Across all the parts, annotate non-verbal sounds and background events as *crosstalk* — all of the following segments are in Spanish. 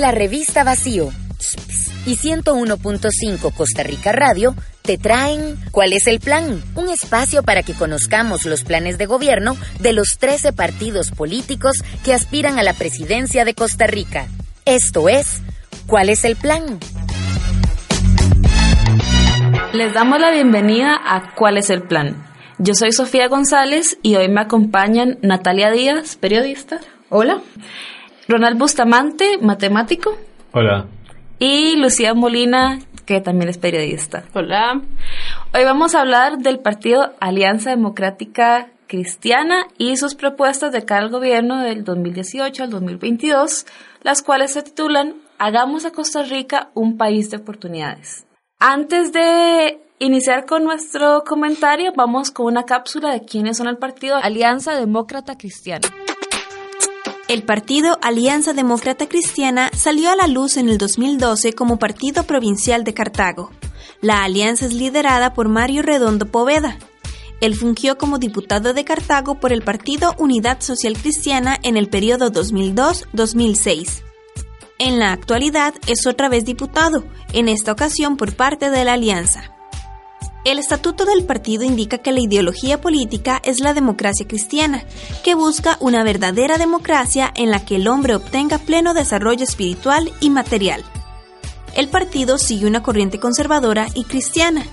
La revista Vacío y 101.5 Costa Rica Radio te traen ¿Cuál es el plan? Un espacio para que conozcamos los planes de gobierno de los 13 partidos políticos que aspiran a la presidencia de Costa Rica. Esto es ¿Cuál es el plan? Les damos la bienvenida a ¿Cuál es el plan? Yo soy Sofía González y hoy me acompañan Natalia Díaz, periodista. Hola. Ronald Bustamante, matemático. Hola. Y Lucía Molina, que también es periodista. Hola. Hoy vamos a hablar del partido Alianza Democrática Cristiana y sus propuestas de cara al gobierno del 2018 al 2022, las cuales se titulan Hagamos a Costa Rica un país de oportunidades. Antes de iniciar con nuestro comentario, vamos con una cápsula de quiénes son el partido Alianza Demócrata Cristiana. El partido Alianza Demócrata Cristiana salió a la luz en el 2012 como partido provincial de Cartago. La alianza es liderada por Mario Redondo Poveda. Él fungió como diputado de Cartago por el partido Unidad Social Cristiana en el periodo 2002-2006. En la actualidad es otra vez diputado, en esta ocasión por parte de la Alianza. El estatuto del partido indica que la ideología política es la democracia cristiana, que busca una verdadera democracia en la que el hombre obtenga pleno desarrollo espiritual y material. El partido sigue una corriente conservadora y cristiana.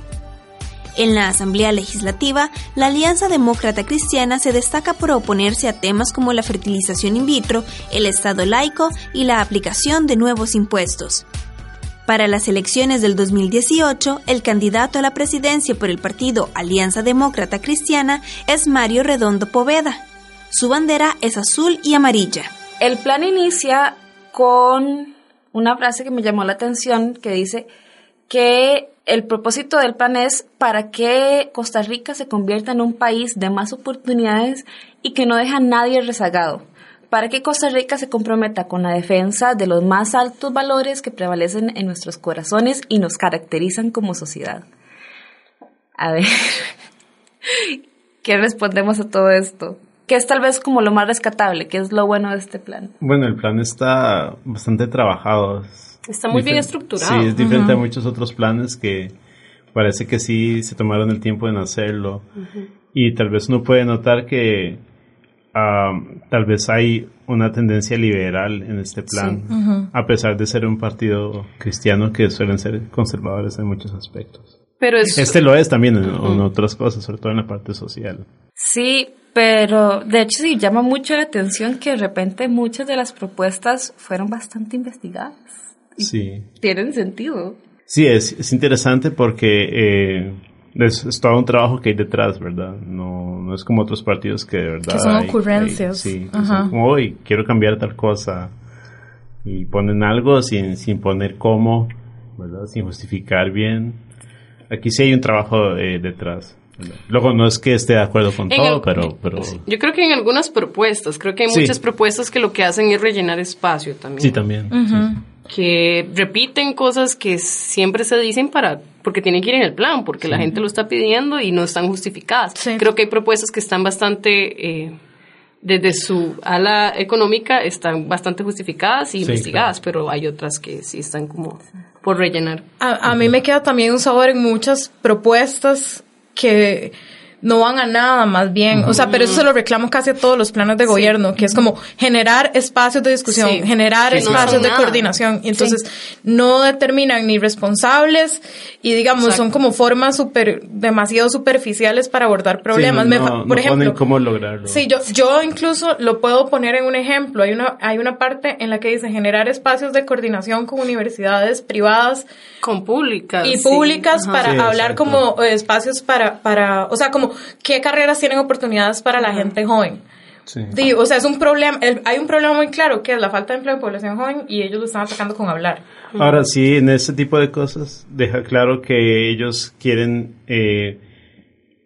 En la Asamblea Legislativa, la Alianza Demócrata Cristiana se destaca por oponerse a temas como la fertilización in vitro, el Estado laico y la aplicación de nuevos impuestos. Para las elecciones del 2018, el candidato a la presidencia por el partido Alianza Demócrata Cristiana es Mario Redondo Poveda. Su bandera es azul y amarilla. El plan inicia con una frase que me llamó la atención que dice que el propósito del plan es para que Costa Rica se convierta en un país de más oportunidades y que no deja a nadie rezagado para que Costa Rica se comprometa con la defensa de los más altos valores que prevalecen en nuestros corazones y nos caracterizan como sociedad. A ver, *laughs* ¿qué respondemos a todo esto? ¿Qué es tal vez como lo más rescatable? ¿Qué es lo bueno de este plan? Bueno, el plan está bastante trabajado. Está muy bien estructurado. Sí, es diferente a muchos otros planes que parece que sí se tomaron el tiempo en hacerlo. Y tal vez uno puede notar que tal vez hay una tendencia liberal en este plan, a pesar de ser un partido cristiano que suelen ser conservadores en muchos aspectos. Pero Este lo es también en, otras cosas, sobre todo en la parte social. Sí, pero de hecho sí llama mucho la atención que de repente muchas de las propuestas fueron bastante investigadas. Sí. Tienen sentido. Sí, es, es interesante porque eh, es, todo un trabajo que hay detrás, ¿verdad? No, no es como otros partidos que de verdad... Que son ocurrencias. sí, como, hoy quiero cambiar tal cosa. Y ponen algo sin, sin poner cómo, ¿verdad? Sin justificar bien. Aquí sí hay un trabajo eh, detrás. Luego no es que esté de acuerdo con todo, pero, pero... Yo creo que en algunas propuestas, creo que hay muchas propuestas que lo que hacen es rellenar espacio también. Sí, también. Que repiten cosas que siempre se dicen para porque tienen que ir en el plan, porque la gente lo está pidiendo y no están justificadas. Creo que hay propuestas que están bastante, eh, desde su ala económica, están bastante justificadas y investigadas, pero hay otras que sí están como por rellenar. A, a mí me queda también un sabor en muchas propuestas que no van a nada más bien. O sea, pero eso se lo reclamo casi a todos los planes de gobierno, que es como generar espacios de discusión, generar espacios de coordinación. Y entonces no determinan ni responsables y digamos, son como formas super, demasiado superficiales para abordar problemas. no, por ejemplo, cómo lograrlo. Sí, yo, yo incluso lo puedo poner en un ejemplo. Hay una, hay una parte en la que dice generar espacios de coordinación con universidades privadas. Con públicas. Y públicas para hablar como espacios para, para, o sea, como qué carreras tienen oportunidades para la gente joven. Sí. o sea, es un problema, hay un problema muy claro que es la falta de empleo de población joven y ellos lo están atacando con hablar. Ahora sí, en ese tipo de cosas deja claro que ellos quieren eh,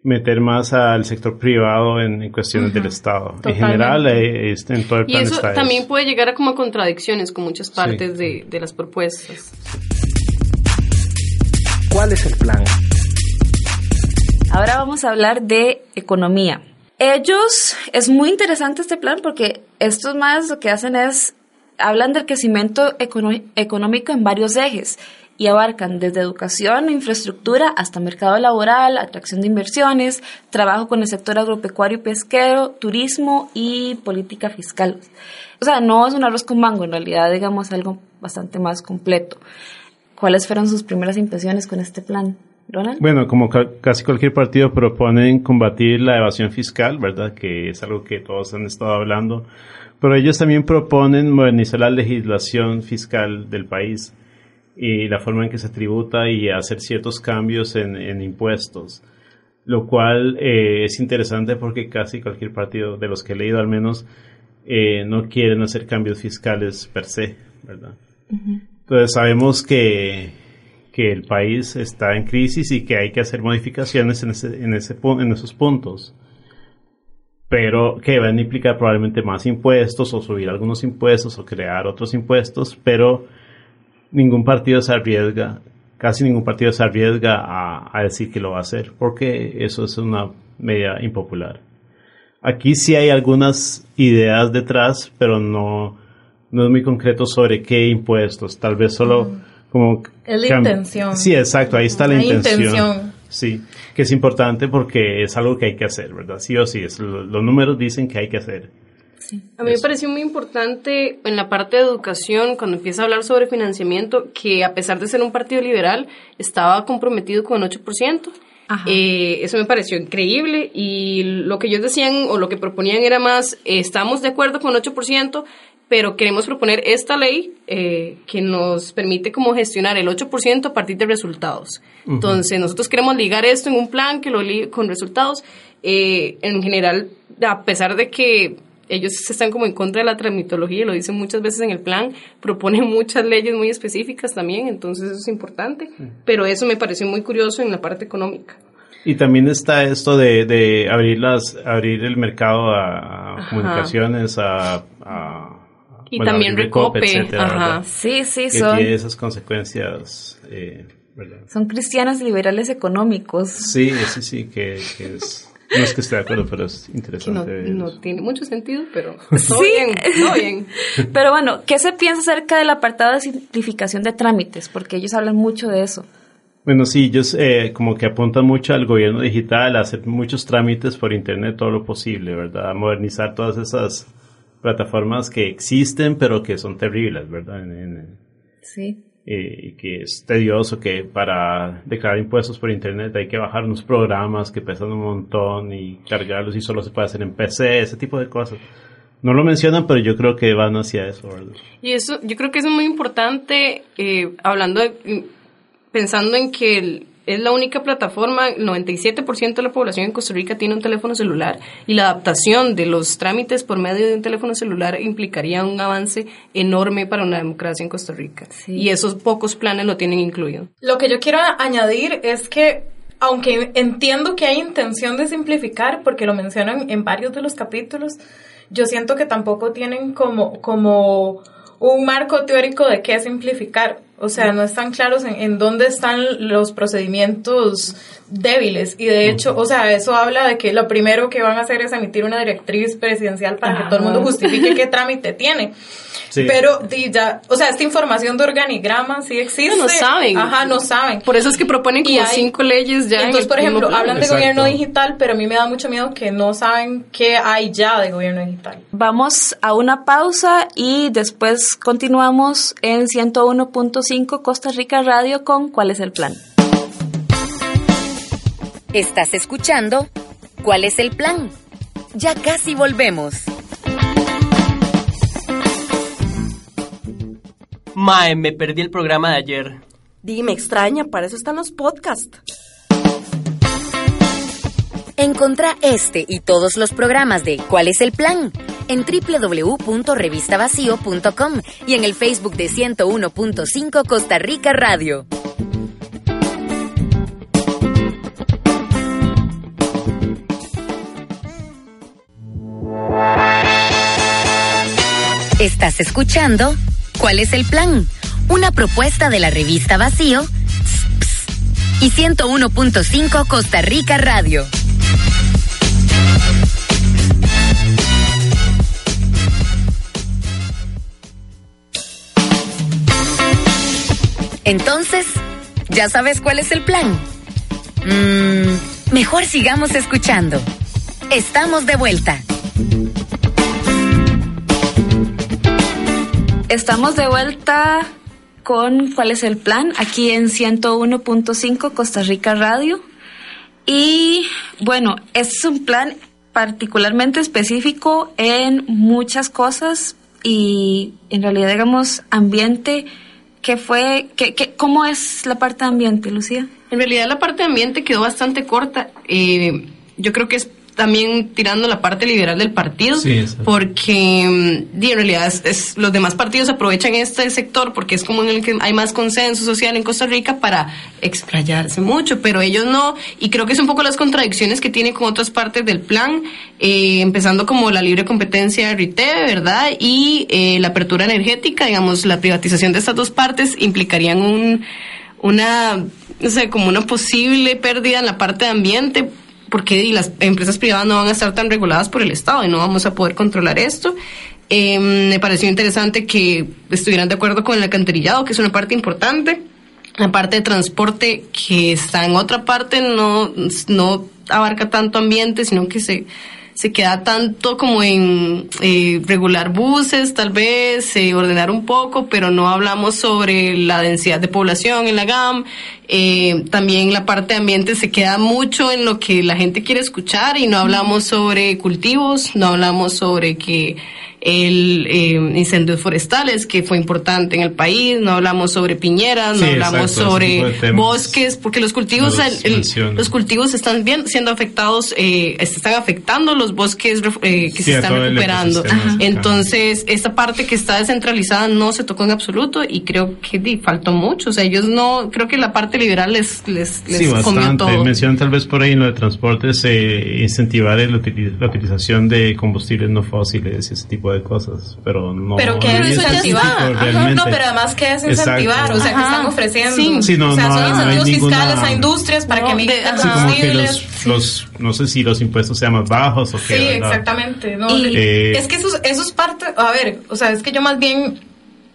meter más al sector privado en, cuestiones del Estado. En general, eh, este, en todo el plan y eso también puede llegar a como contradicciones con muchas partes de, de las propuestas. ¿Cuál es el plan? Ahora vamos a hablar de economía. Ellos, es muy interesante este plan porque estos más lo que hacen es, hablan del crecimiento económico en varios ejes y abarcan desde educación, infraestructura hasta mercado laboral, atracción de inversiones, trabajo con el sector agropecuario y pesquero, turismo y política fiscal. O sea, no es un arroz con mango, en realidad digamos algo bastante más completo. ¿Cuáles fueron sus primeras impresiones con este plan? Bueno, como casi cualquier partido proponen combatir la evasión fiscal, ¿verdad? Que es algo que todos han estado hablando. Pero ellos también proponen modernizar la legislación fiscal del país y la forma en que se tributa y hacer ciertos cambios en, impuestos. Lo cual eh, es interesante porque casi cualquier partido, de los que he leído al menos, eh, no quieren hacer cambios fiscales per se, ¿verdad? Entonces sabemos que que el país está en crisis y que hay que hacer modificaciones en, ese, en, ese, en esos puntos. Pero que van a implicar probablemente más impuestos o subir algunos impuestos o crear otros impuestos, pero ningún partido se arriesga, casi ningún partido se arriesga a, a decir que lo va a hacer, porque eso es una medida impopular. Aquí sí hay algunas ideas detrás, pero no, no es muy concreto sobre qué impuestos. Tal vez solo como es la intención. Sí, exacto, ahí está la, intención. Sí, que es importante porque es algo que hay que hacer, ¿verdad? Sí o sí, es, los números dicen que hay que hacer. Sí. A mí me pareció muy importante en la parte de educación, cuando empieza a hablar sobre financiamiento, que a pesar de ser un partido liberal, estaba comprometido con el 8%. Eh, eso me pareció increíble y lo que ellos decían o lo que proponían era más, eh, estamos de acuerdo con el 8%, pero queremos proponer esta ley eh, que nos permite como gestionar el 8% a partir de resultados. Entonces, nosotros queremos ligar esto en un plan que lo ligue con resultados. Eh, en general, a pesar de que ellos están como en contra de la tramitología y lo dicen muchas veces en el plan, proponen muchas leyes muy específicas también, entonces eso es importante, pero eso me pareció muy curioso en la parte económica. Y también está esto de, de abrir, las, abrir el mercado a, comunicaciones, a y también Recope. Ajá. Sí, sí, son. Tiene esas consecuencias. Eh, son cristianos liberales económicos. Sí, sí, sí, que, es. No es que esté de acuerdo, pero es interesante. No, tiene mucho sentido, pero *laughs* todo bien, todo bien. *laughs* Pero bueno, ¿qué se piensa acerca del apartado de simplificación de trámites? Porque ellos hablan mucho de eso. Bueno, sí, ellos eh, como que apuntan mucho al gobierno digital, a hacer muchos trámites por internet, todo lo posible, ¿verdad? A modernizar todas esas plataformas que existen, pero que son terribles, ¿verdad? sí. Eh, y que es tedioso que para declarar impuestos por internet hay que bajar unos programas que pesan un montón y cargarlos y solo se puede hacer en PC, ese tipo de cosas. No lo mencionan, pero yo creo que van hacia eso, ¿verdad? Y eso, yo creo que eso es muy importante, eh, hablando, pensando en que el, es la única plataforma, el 97% de la población en Costa Rica tiene un teléfono celular y la adaptación de los trámites por medio de un teléfono celular implicaría un avance enorme para una democracia en Costa Rica. Y esos pocos planes lo tienen incluido. Lo que yo quiero añadir es que aunque entiendo que hay intención de simplificar, porque lo mencionan en varios de los capítulos, yo siento que tampoco tienen como, como un marco teórico de qué simplificar. O sea, no están claros en, en, dónde están los procedimientos débiles. Y de hecho, o sea, eso habla de que lo primero que van a hacer es emitir una directriz presidencial para que todo el mundo justifique qué trámite tiene. Pero ya, o sea, esta información de organigrama sí existe. No, saben. Ajá, no saben. Por eso es que proponen como cinco leyes ya. Entonces, por ejemplo, hablan de gobierno digital, pero a mí me da mucho miedo que no saben qué hay ya de gobierno digital. Vamos a una pausa y después continuamos en 101.5 Costa Rica Radio con ¿Cuál es el plan? Estás escuchando ¿Cuál es el plan? Ya casi volvemos. Mae, me perdí el programa de ayer. Dime, extraña, para eso están los podcasts. Encontrá este y todos los programas de ¿Cuál es el plan? En www.revistavacío.com y en el Facebook de 101.5 Costa Rica Radio. Estás escuchando ¿Cuál es el plan? Una propuesta de la revista Vacío y 101.5 Costa Rica Radio. Entonces, ¿ya sabes cuál es el plan? Mm, mejor sigamos escuchando. Estamos de vuelta. Estamos de vuelta con cuál es el plan aquí en 101.5 Costa Rica Radio. Y bueno, es un plan particularmente específico en muchas cosas y en realidad digamos ambiente ¿Qué fue, qué, qué, ¿Cómo es la parte de ambiente, Lucía? En realidad la parte de ambiente quedó bastante corta. Eh, yo creo que es también tirando la parte liberal del partido, porque mm, en realidad es, los demás partidos aprovechan este sector porque es como en el que hay más consenso social en Costa Rica para explayarse mucho, pero ellos no, y creo que es un poco las contradicciones que tiene con otras partes del plan, eh, empezando como la libre competencia de RITE, ¿verdad? Y eh, la apertura energética, digamos, la privatización de estas dos partes implicarían un, una, no sé, como una posible pérdida en la parte de ambiente porque las empresas privadas no van a estar tan reguladas por el Estado y no vamos a poder controlar esto. Em, me pareció interesante que estuvieran de acuerdo con el alcantarillado, que es una parte importante. La parte de transporte que está en otra parte no, no abarca tanto ambiente, sino que se se queda tanto como en eh, regular buses, tal vez, eh, ordenar un poco, pero no hablamos sobre la densidad de población en la GAM. Eh, también la parte de ambiente se queda mucho en lo que la gente quiere escuchar y no hablamos sobre cultivos, no hablamos sobre que el eh, incendios forestales, que fue importante en el país, no hablamos sobre piñeras, no hablamos sobre bosques, porque los cultivos, los cultivos están bien siendo afectados, eh, están afectando los bosques eh, que se están recuperando. Entonces, esta parte que está descentralizada no se tocó en absoluto y creo que faltó mucho. O sea, ellos no, creo que la parte liberal les, les, les sí, bastante. Mencionan tal vez por ahí en lo de transportes, eh, incentivar la utilización de combustibles no fósiles y ese tipo de cosas, pero no. Pero que es incentivar. No, pero además que es incentivar, o sea, que están ofreciendo. Sí, no, o sea, no, son incentivos fiscales a industrias para que migren sí, como que los, los, no sé si los impuestos sean más bajos o qué. Sí, exactamente. No, eh, es que eso, eso es parte, a ver, o sea, es que yo más bien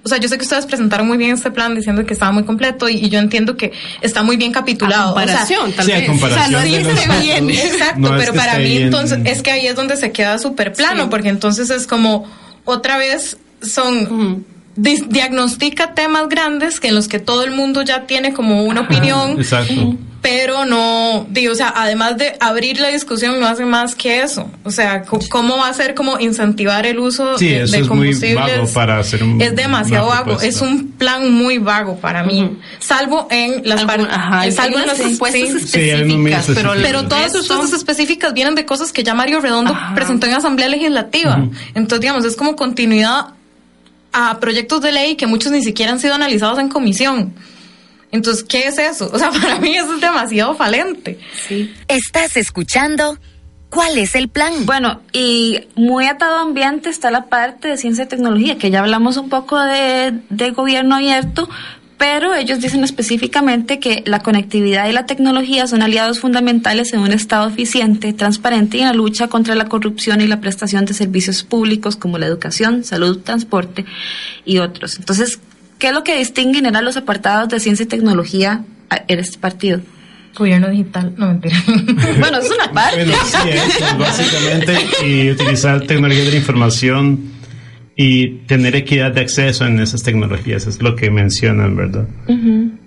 o sea, yo sé que ustedes presentaron muy bien este plan diciendo que estaba muy completo y, yo entiendo que está muy bien capitulado. A comparación, tal vez. comparación o sea, no dice bien. *laughs* Exacto, pero para mí entonces es que ahí es donde se queda súper plano, porque entonces es como otra vez son diagnostica temas grandes que en los que todo el mundo ya tiene como una opinión. Exacto. Pero no, digo, o sea, además de abrir la discusión, no hace más que eso. O sea, ¿cómo va a ser como incentivar el uso de, combustibles? Es, muy vago para hacer un, es demasiado vago, es un plan muy vago para mí. Salvo en las partes, salvo en las propuestas específicas, pero, pero todas sus propuestas específicas vienen de cosas que ya Mario Redondo presentó en Asamblea Legislativa. Entonces, digamos, es como continuidad a proyectos de ley que muchos ni siquiera han sido analizados en comisión. Entonces, ¿qué es eso? *laughs* O sea, para mí eso es demasiado falente. Sí. Estás escuchando ¿Cuál es el plan? Bueno, y muy atado a ambiente está la parte de ciencia y tecnología, que ya hablamos un poco de, de gobierno abierto, pero ellos dicen específicamente que la conectividad y la tecnología son aliados fundamentales en un Estado eficiente, transparente y en la lucha contra la corrupción y la prestación de servicios públicos como la educación, salud, transporte y otros. Entonces, ¿qué es lo que distingue en los apartados de ciencia y tecnología en este partido? Gobierno digital, no mentira. *laughs* bueno, es una parte. sí, es, básicamente y utilizar tecnología de la información y tener equidad de acceso en esas tecnologías, es lo que mencionan, ¿verdad?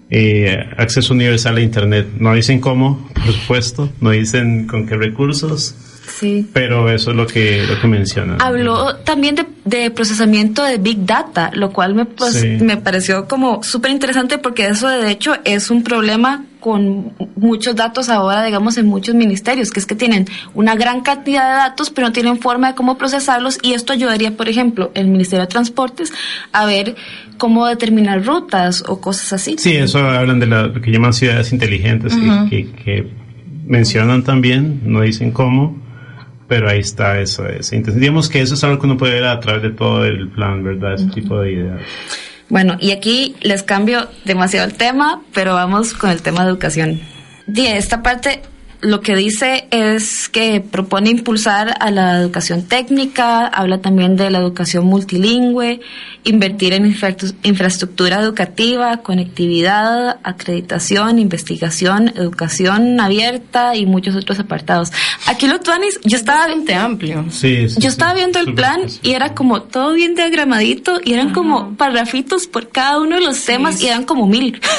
Eh, acceso universal a Internet. No dicen cómo, por supuesto, no dicen con qué recursos, sí. pero eso es lo que, lo que mencionan. Habló también de, de, procesamiento de Big Data, lo cual me, pues, me pareció como súper interesante porque eso de hecho es un problema con muchos datos ahora, digamos, en muchos ministerios, que es que tienen una gran cantidad de datos, pero no tienen forma de cómo procesarlos y esto ayudaría, por ejemplo, el Ministerio de Transportes a ver cómo determinar rutas o cosas así. Sí, eso hablan de lo que llaman ciudades inteligentes, que, que, mencionan también, no dicen cómo, pero ahí está eso. Digamos que eso es algo que uno puede ver a través de todo el plan, ¿verdad? Ese tipo de ideas. Bueno, y aquí les cambio demasiado el tema, pero vamos con el tema de educación. Y esta parte lo que dice es que propone impulsar a la educación técnica, habla también de la educación multilingüe, invertir en infraestructura educativa, conectividad, acreditación, investigación, educación abierta y muchos otros apartados. Aquí lo Tuanis, yo estaba bastante amplio. Sí, yo estaba viendo el plan y era como todo bien diagramadito y eran como parrafitos por cada uno de los temas y eran como mil. *laughs*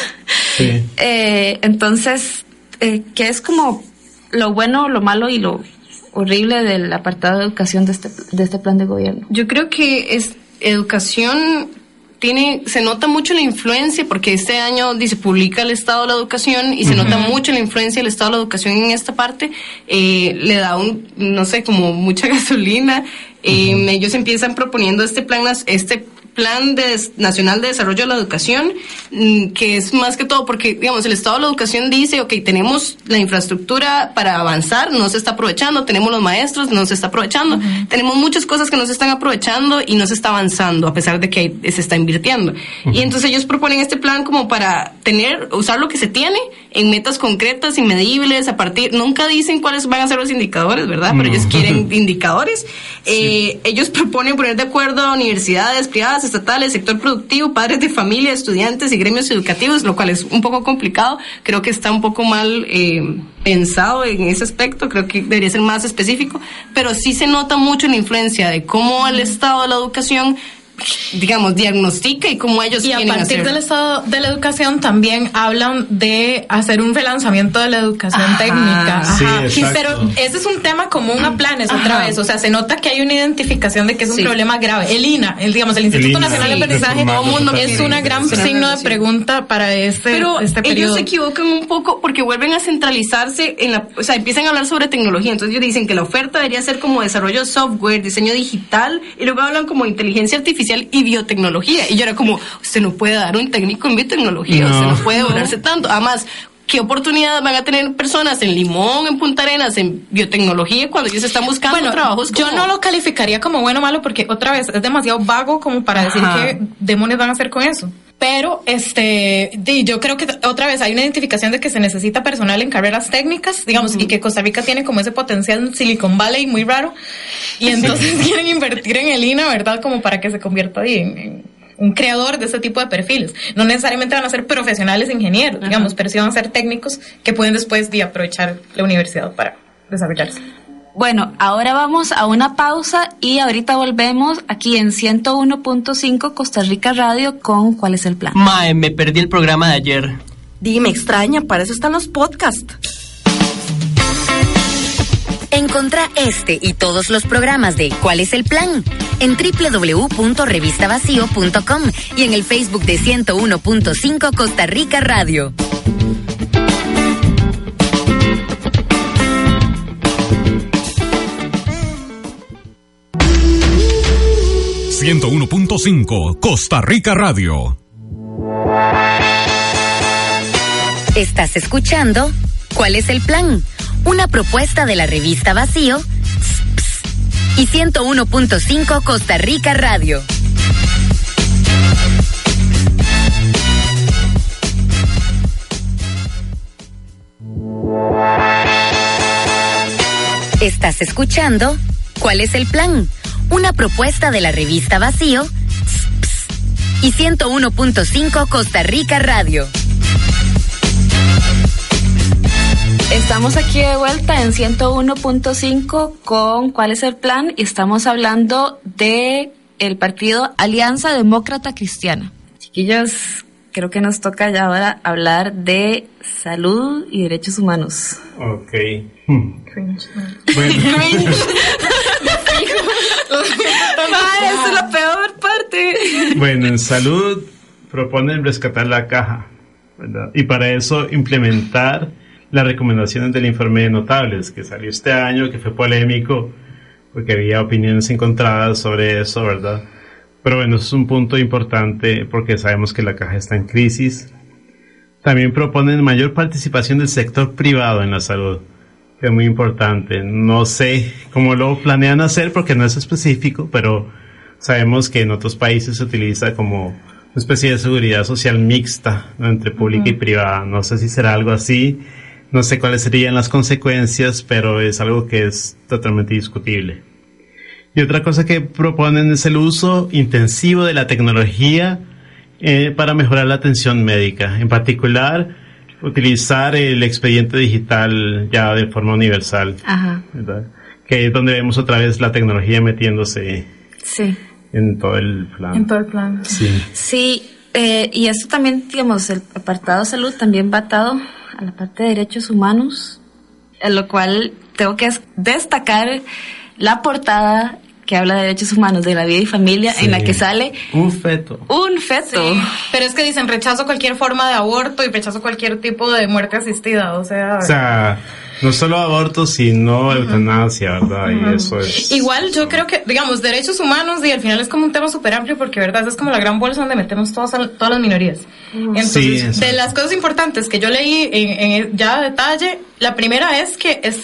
Eh, entonces, eh, que es como lo bueno, lo malo y lo horrible del apartado de educación de este, de este plan de gobierno? Yo creo que es educación tiene, se nota mucho la influencia, porque este año dice publica el estado de la educación y se nota mucho la influencia del estado de la educación en esta parte, eh, le da un, no sé, como mucha *laughs* gasolina. Eh, ellos empiezan proponiendo este plan, este Plan de, Nacional de Desarrollo de la Educación, mm, que es más que todo porque, digamos, el Estado de la Educación dice, ok, tenemos la infraestructura para avanzar, no se está aprovechando, tenemos los maestros, no se está aprovechando, tenemos muchas cosas que no se están aprovechando y no se está avanzando, a pesar de que se está invirtiendo. Y entonces ellos proponen este plan como para tener, usar lo que se tiene en metas concretas y medibles, a partir, nunca dicen cuáles van a ser los indicadores, ¿verdad? Pero ellos quieren indicadores. *laughs* Eh, ellos proponen poner de acuerdo a universidades privadas, estatales, sector productivo, padres de familia, estudiantes y gremios educativos, lo cual es un poco complicado. Creo que está un poco mal eh, pensado en ese aspecto, creo que debería ser más específico, pero sí se nota mucho la influencia de cómo el estado de la educación digamos, diagnostica y cómo ellos Y a partir del estado de la educación también hablan de hacer un relanzamiento de la educación técnica. Sí, pero ese es un tema común a planes otra vez. O sea, se nota que hay una identificación de que es un problema grave. El INA, el, digamos, el Instituto Nacional de Aprendizaje, es una gran signo de pregunta para este, pero este periodo. Ellos se equivocan un poco porque vuelven a centralizarse en la, o sea, empiezan a hablar sobre tecnología. Entonces ellos dicen que la oferta debería ser como desarrollo de software, diseño digital, y luego hablan como inteligencia artificial y biotecnología. Y yo era como, usted no puede dar un técnico en biotecnología, usted no puede volverse tanto. Además, ¿qué oportunidades van a tener personas en Limón, en Punta Arenas, en biotecnología cuando ellos están buscando bueno, trabajos? Yo no lo calificaría como bueno o malo porque otra vez es demasiado vago como para decir qué demonios van a hacer con eso. Pero este, yo creo que otra vez hay una identificación de que se necesita personal en carreras técnicas, digamos, y que Costa Rica tiene como ese potencial en Silicon Valley muy raro. Y entonces *laughs* quieren invertir en el INA, ¿verdad? Como para que se convierta en, un creador de ese tipo de perfiles. No necesariamente van a ser profesionales ingenieros, digamos, pero sí van a ser técnicos que pueden después de aprovechar la universidad para desarrollarse. Bueno, ahora vamos a una pausa y ahorita volvemos aquí en 101.5 Costa Rica Radio con ¿Cuál es el plan? Mae, me perdí el programa de ayer. Dime, extraña, para eso están los podcasts. Encontra este y todos los programas de ¿Cuál es el plan? en www.revistavacío.com y en el Facebook de 101.5 Costa Rica Radio. 101.5 Costa Rica Radio. Estás escuchando ¿Cuál es el plan? Una propuesta de la revista Vacío y 101.5 Costa Rica Radio. Estás escuchando ¿Cuál es el plan? Una propuesta de la revista Vacío y 101.5 Costa Rica Radio. Estamos aquí de vuelta en 101.5 con ¿Cuál es el plan? Y estamos hablando de el partido Alianza Demócrata Cristiana. Chiquillos, creo que nos toca ya ahora hablar de salud y derechos humanos. Ok. *laughs* Bueno. Esa es la peor parte. *laughs* Bueno, en salud proponen rescatar la caja. ¿verdad? Y para eso implementar las recomendaciones del informe de notables que salió este año, que fue polémico, porque había opiniones encontradas sobre eso, ¿verdad? Pero bueno, eso es un punto importante porque sabemos que la caja está en crisis. También proponen mayor participación del sector privado en la salud, es muy importante. No sé cómo lo planean hacer porque no es específico, pero sabemos que en otros países se utiliza como una especie de seguridad social mixta entre pública y privada. No sé si será algo así no sé cuáles serían las consecuencias, pero es algo que es totalmente discutible. Y otra cosa que proponen es el uso intensivo de la tecnología eh, para mejorar la atención médica. En particular, utilizar el expediente digital ya de forma universal. Ajá. Que es donde vemos otra vez la tecnología metiéndose sí. en todo el plan. En todo el plan. Sí. Sí, eh, y esto también, digamos, el apartado salud también va atado a la parte de derechos humanos, en lo cual tengo que destacar la portada que habla de derechos humanos de la vida y familia, en la que sale un feto. Un feto. Pero es que dicen rechazo cualquier forma de aborto y rechazo cualquier tipo de muerte asistida, o sea... O sea, no solo aborto, sino eutanasia, ¿verdad? Y eso es... Igual yo creo que, digamos, derechos humanos, y al final es como un tema súper amplio porque, ¿verdad? Es como la gran bolsa donde metemos todas, todas las minorías. Entonces, de las cosas importantes que yo leí en, en ya a detalle, la primera es que es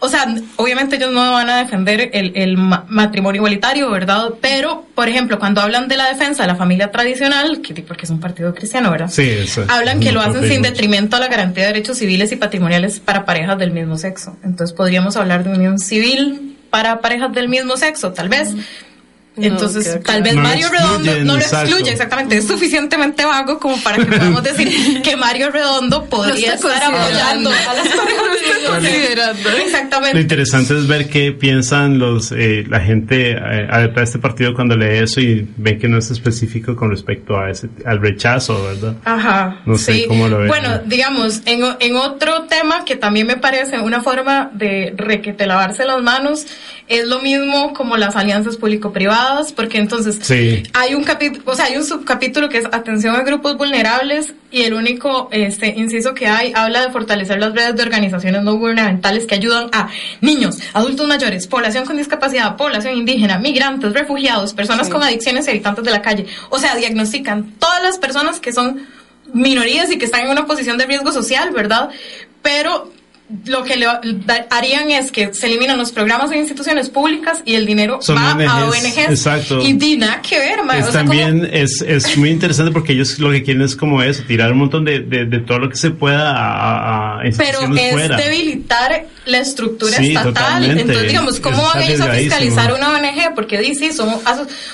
o sea, obviamente ellos no van a defender el, el, matrimonio igualitario, ¿verdad? Pero, por ejemplo, cuando hablan de la defensa de la familia tradicional, que, porque es un partido cristiano, ¿verdad? Sí, eso. Hablan que lo hacen sin detrimento a la garantía de derechos civiles y patrimoniales para parejas del mismo sexo. Entonces, podríamos hablar de unión civil para parejas del mismo sexo, tal vez. Entonces, tal vez Mario Redondo no lo excluye, exactamente, es suficientemente vago como para que *laughs* podamos decir que Mario Redondo podría estar apoyando a las Exactamente. Lo interesante es ver qué piensan los eh, la gente eh, de este partido cuando lee eso y ven que no es específico con respecto a ese al rechazo, ¿verdad? Ajá. No sé cómo lo ven. Bueno, digamos, en, en otro tema que también me parece una forma de requete lavarse las manos es lo mismo como las alianzas público-privadas, porque entonces hay un capítulo, o sea, hay un subcapítulo que es atención a grupos vulnerables y el único este inciso que hay habla de fortalecer las redes de organizaciones no gubernamentales que ayudan a niños, adultos mayores, población con discapacidad, población indígena, migrantes, refugiados, personas con adicciones y habitantes de la calle. O sea, diagnostican todas las personas que son minorías y que están en una posición de riesgo social, ¿verdad? Pero lo que le harían es que se eliminan los programas de instituciones públicas y el dinero va a ONGs. Exacto. Y di nada que ver, también es, es muy interesante porque ellos lo que quieren es como eso, tirar un montón de, de, todo lo que se pueda a, a Pero es debilitar la estructura estatal. Entonces, digamos, ¿cómo van ellos a fiscalizar una ONG? Porque dice, son, o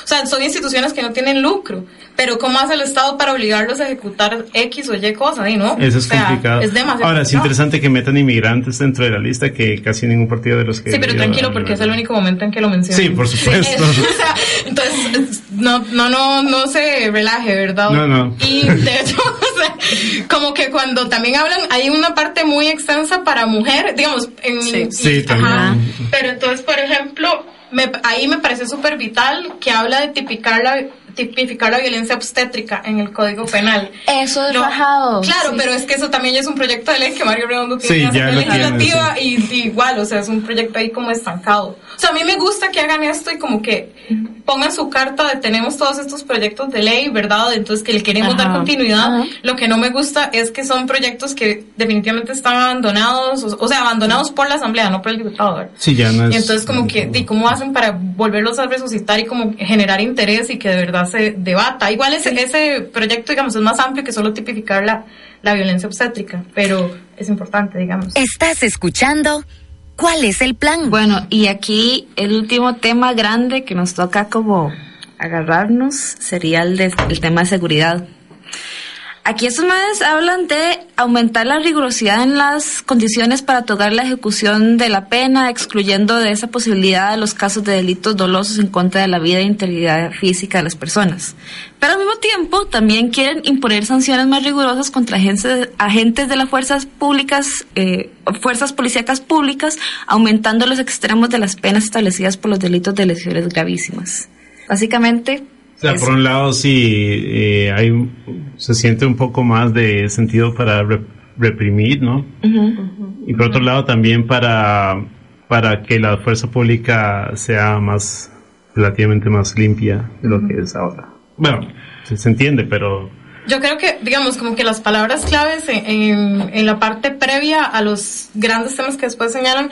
sea, son instituciones que no tienen lucro. Pero ¿cómo hace el Estado para obligarlos a ejecutar X o Y cosas? Y no. Eso es complicado. Es demasiado Ahora, es interesante que metan inmigrantes dentro de la lista que casi ningún partido de los que... Sí, pero tranquilo porque es el único momento en que lo mencionan. Sí, por supuesto. *laughs* entonces, no, no, no, no se relaje, ¿verdad? No, no. Y de hecho, *laughs* como que cuando también hablan, hay una parte muy extensa para mujer, digamos, en... Sí, también. pero entonces, por ejemplo, me, ahí me parece súper vital que habla de tipificar la tipificar la violencia obstétrica en el Código Penal. Eso es bajado. Claro, pero es que eso también es un proyecto de ley que Mario Redondo tiene sí, ya legislativa y, igual, o sea, es un proyecto ahí como estancado. O sea, a mí me gusta que hagan esto y como que pongan su carta de tenemos todos estos proyectos de ley, ¿verdad? Entonces que le queremos dar continuidad. Lo que no me gusta es que son proyectos que definitivamente están abandonados, o, sea, abandonados por la Asamblea, no por el diputado. ¿verdad? Sí, ya no es. Y entonces como que, ¿y cómo hacen para volverlos a resucitar y como generar interés y que de verdad se debata. Igual ese, ese proyecto, digamos, es más amplio que solo tipificar la, la violencia obstétrica, pero es importante, digamos. ¿Estás escuchando? ¿Cuál es el plan? Bueno, y aquí el último tema grande que nos toca como agarrarnos sería el, de, el tema de seguridad. Aquí estos madres hablan de aumentar la rigurosidad en las condiciones para tocar la ejecución de la pena, excluyendo de esa posibilidad los casos de delitos dolosos en contra de la vida e integridad física de las personas. Pero al mismo tiempo también quieren imponer sanciones más rigurosas contra agentes, agentes de las fuerzas públicas, eh, fuerzas policíacas públicas, aumentando los extremos de las penas establecidas por los delitos de lesiones gravísimas. Básicamente, Por un lado sí eh, hay, se siente un poco más de sentido para reprimir, ¿no? Y por otro lado también para, para que la fuerza pública sea más, relativamente más limpia de lo que es ahora. Bueno, se entiende, pero yo creo que, digamos, como que las palabras claves en, en, la parte previa a los grandes temas que después señalan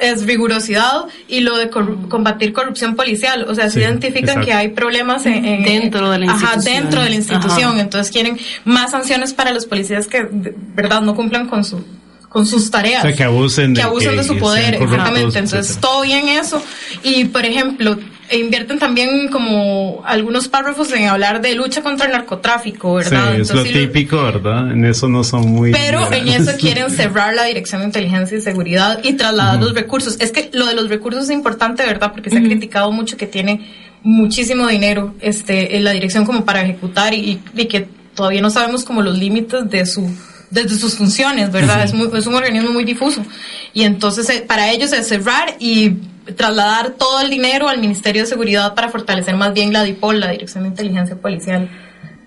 es rigurosidad y lo de combatir corrupción policial. O sea, se identifican que hay problemas en, dentro de la institución. Ajá, dentro de la institución. Entonces quieren más sanciones para los policías que, de verdad, no cumplan con su con sus tareas. O sea, que abusen de, que abusen de su poder, exactamente. Entonces, todo bien eso. Y, por ejemplo, e invierten también como algunos párrafos en hablar de lucha contra el narcotráfico, ¿verdad? Sí, es lo típico, ¿verdad? En eso no son muy... Pero en eso *laughs* quieren cerrar la Dirección de Inteligencia y Seguridad y trasladar los recursos. Es que lo de los recursos es importante, ¿verdad? Porque se ha criticado mucho que tiene muchísimo dinero este, en la dirección como para ejecutar y, y que todavía no sabemos como los límites de su desde sus funciones, ¿verdad? es, es, un organismo muy difuso. Y entonces eh, para ellos es cerrar y trasladar todo el dinero al Ministerio de Seguridad para fortalecer más bien la DIPOL, la Dirección de Inteligencia Policial.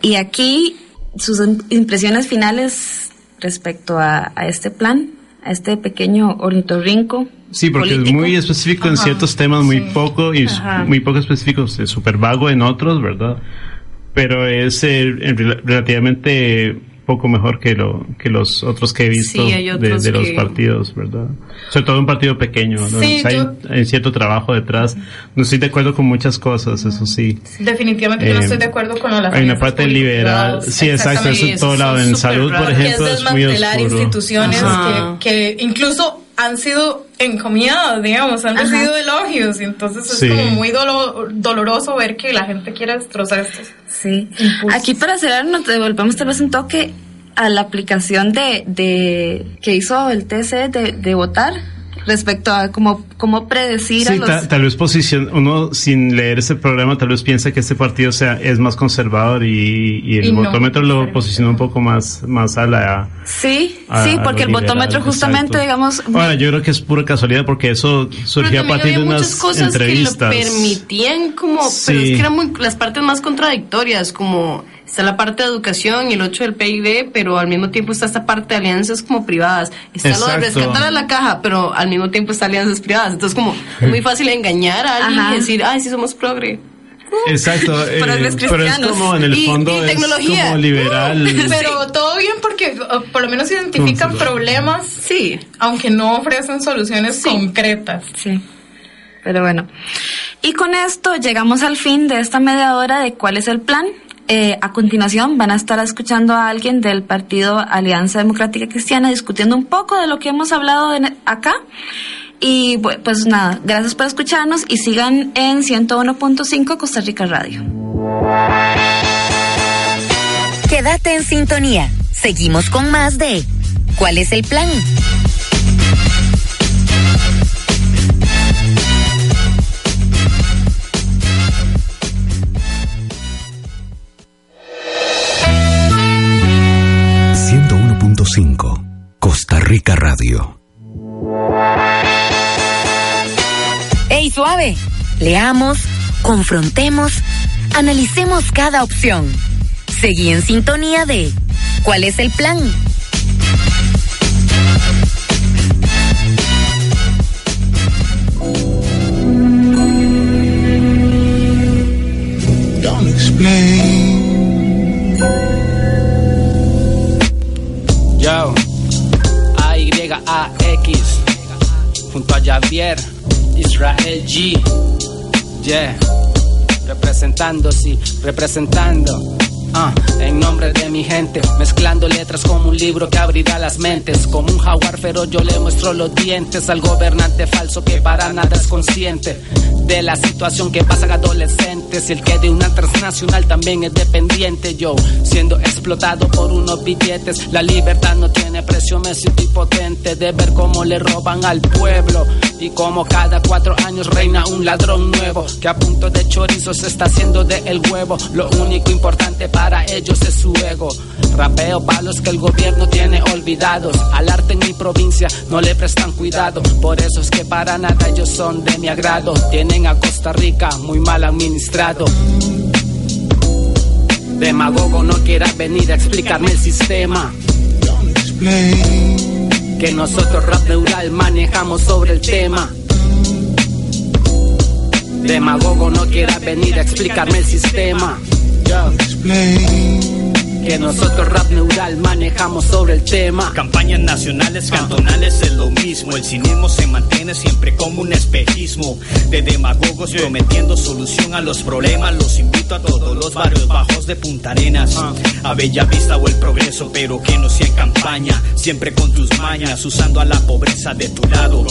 Y aquí sus impresiones finales respecto a, este plan, a este pequeño ornitorrinco. Sí, porque es muy específico en ciertos temas, muy poco y muy poco específico, es súper vago en otros, ¿verdad? Pero es eh, relativamente poco mejor que lo que los otros que he visto de, los partidos, ¿verdad? Sobre todo un partido pequeño, ¿no? hay, cierto trabajo detrás. No estoy de acuerdo con muchas cosas, eso sí. Definitivamente no estoy de acuerdo con las Hay una parte liberal, sí, exacto, eso en todo lado. En salud, por ejemplo, es, muy oscuro. instituciones que, incluso han sido encomiadas, digamos, han recibido elogios y entonces es como muy doloroso ver que la gente quiera destrozar estos. Sí. Aquí para cerrar nos devolvemos tal vez un toque a la aplicación de, de que hizo el TC de, de votar respecto a cómo, cómo predecir sí, tal vez posición, uno sin leer ese programa tal vez piensa que este partido sea es más conservador y, el votómetro lo posiciona un poco más, más a la... Sí, sí, porque el votómetro justamente, digamos... Bueno, yo creo que es pura casualidad porque eso surgió a partir de unas cosas entrevistas. Que lo permitían como, pero es que eran muy, las partes más contradictorias, como está la parte de educación y el 8 del PIB, pero al mismo tiempo está esta parte de alianzas como privadas. Está lo de rescatar a la caja, pero al mismo tiempo está alianzas privadas. Entonces, como muy *laughs* fácil engañar a alguien y decir, ay, sí somos progre. *laughs* Exacto, eh, pero es como en el fondo es como *laughs* liberal. Pero todo bien porque por lo menos identifican problemas, sí, aunque no ofrecen soluciones concretas. Sí. Pero bueno. Y con esto llegamos al fin de esta media hora de cuál es el plan. Eh, a continuación van a estar escuchando a alguien del partido Alianza Democrática Cristiana discutiendo un poco de lo que hemos hablado acá. Y pues nada, gracias por escucharnos y sigan en 101.5 Costa Rica Radio. Quédate en sintonía. Seguimos con más de ¿Cuál es el plan? Costa Rica Radio. ¡Ey, suave! Leamos, confrontemos, analicemos cada opción. Seguí en sintonía de ¿Cuál es el plan? Don't explain. Yo, A-Y-A-X, junto a Javier, Israel G. Yeah, representando, sí, representando. Ah, en nombre de mi gente, mezclando letras como un libro que abrirá las mentes. Como un jaguar feroz yo le muestro los dientes al gobernante falso que para nada es consciente de la situación que pasan adolescentes. Y el que de una transnacional también es dependiente. Yo, siendo explotado por unos billetes, la libertad no tiene precio. Me siento impotente de ver cómo le roban al pueblo. Y como cada cuatro años reina un ladrón nuevo que a punto de chorizo se está haciendo de el huevo. Lo único importante para ellos es su ego. Rapeo palos que el gobierno tiene olvidados. Al arte en mi provincia no le prestan cuidado. Por eso es que para nada ellos son de mi agrado. Tienen a Costa Rica muy mal administrado. Demagogo, no quieras venir a explicarme el sistema. Que nosotros rap neural manejamos sobre el tema. Demagogo, no quieras venir a explicarme el sistema. Que nosotros rap neural manejamos sobre el tema. Campañas nacionales, cantonales es lo mismo. El cinismo se mantiene siempre como un espejismo de demagogos prometiendo solución a los problemas. Los invito a todos los barrios bajos de Punta Arenas, a Bella Vista o el progreso, pero que no sea en campaña. Siempre con tus mañas, usando a la pobreza de tu lado.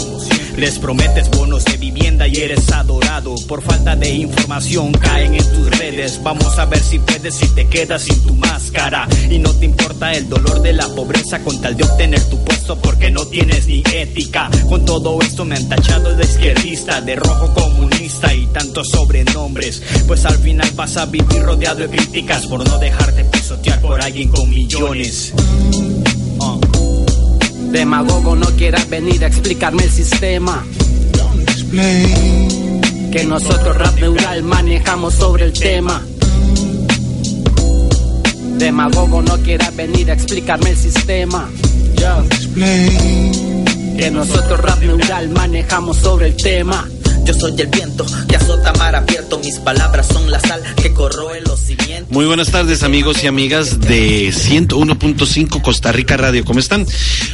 Les prometes bonos de vivienda y eres adorado. Por falta de información caen en tus redes. Vamos a ver si puedes si te quedas sin tu máscara. Y no te importa el dolor de la pobreza con tal de obtener tu puesto porque no tienes ni ética. Con todo esto me han tachado de izquierdista, de rojo comunista y tantos sobrenombres. Pues al final vas a vivir rodeado de críticas por no dejarte pisotear por alguien con millones. Uh. Demagogo, no quieras venir a explicarme el sistema. Que nosotros rap neural manejamos sobre el tema. Demagogo, no quieras venir a explicarme el sistema. Que nosotros rap neural manejamos sobre el tema. Yo soy el viento que azota mar abierto. Mis palabras son la sal que corroe los cimientos. Muy buenas tardes, amigos y amigas de 101.5 Costa Rica Radio. ¿Cómo están?